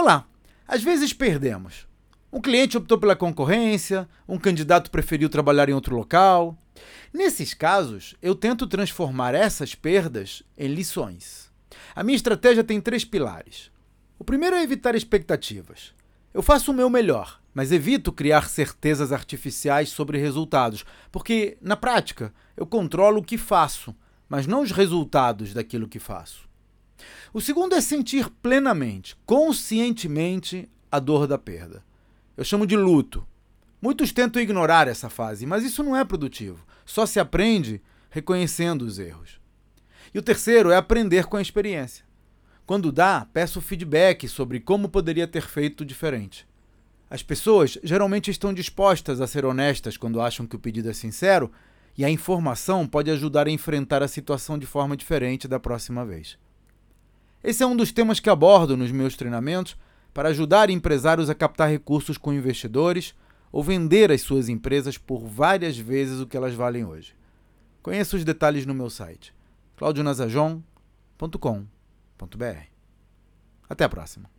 Olá! Às vezes perdemos. Um cliente optou pela concorrência, um candidato preferiu trabalhar em outro local. Nesses casos, eu tento transformar essas perdas em lições. A minha estratégia tem três pilares. O primeiro é evitar expectativas. Eu faço o meu melhor, mas evito criar certezas artificiais sobre resultados, porque, na prática, eu controlo o que faço, mas não os resultados daquilo que faço. O segundo é sentir plenamente, conscientemente, a dor da perda. Eu chamo de luto. Muitos tentam ignorar essa fase, mas isso não é produtivo. Só se aprende reconhecendo os erros. E o terceiro é aprender com a experiência. Quando dá, peço feedback sobre como poderia ter feito diferente. As pessoas geralmente estão dispostas a ser honestas quando acham que o pedido é sincero, e a informação pode ajudar a enfrentar a situação de forma diferente da próxima vez. Esse é um dos temas que abordo nos meus treinamentos para ajudar empresários a captar recursos com investidores ou vender as suas empresas por várias vezes o que elas valem hoje. Conheça os detalhes no meu site claudionazajon.com.br. Até a próxima.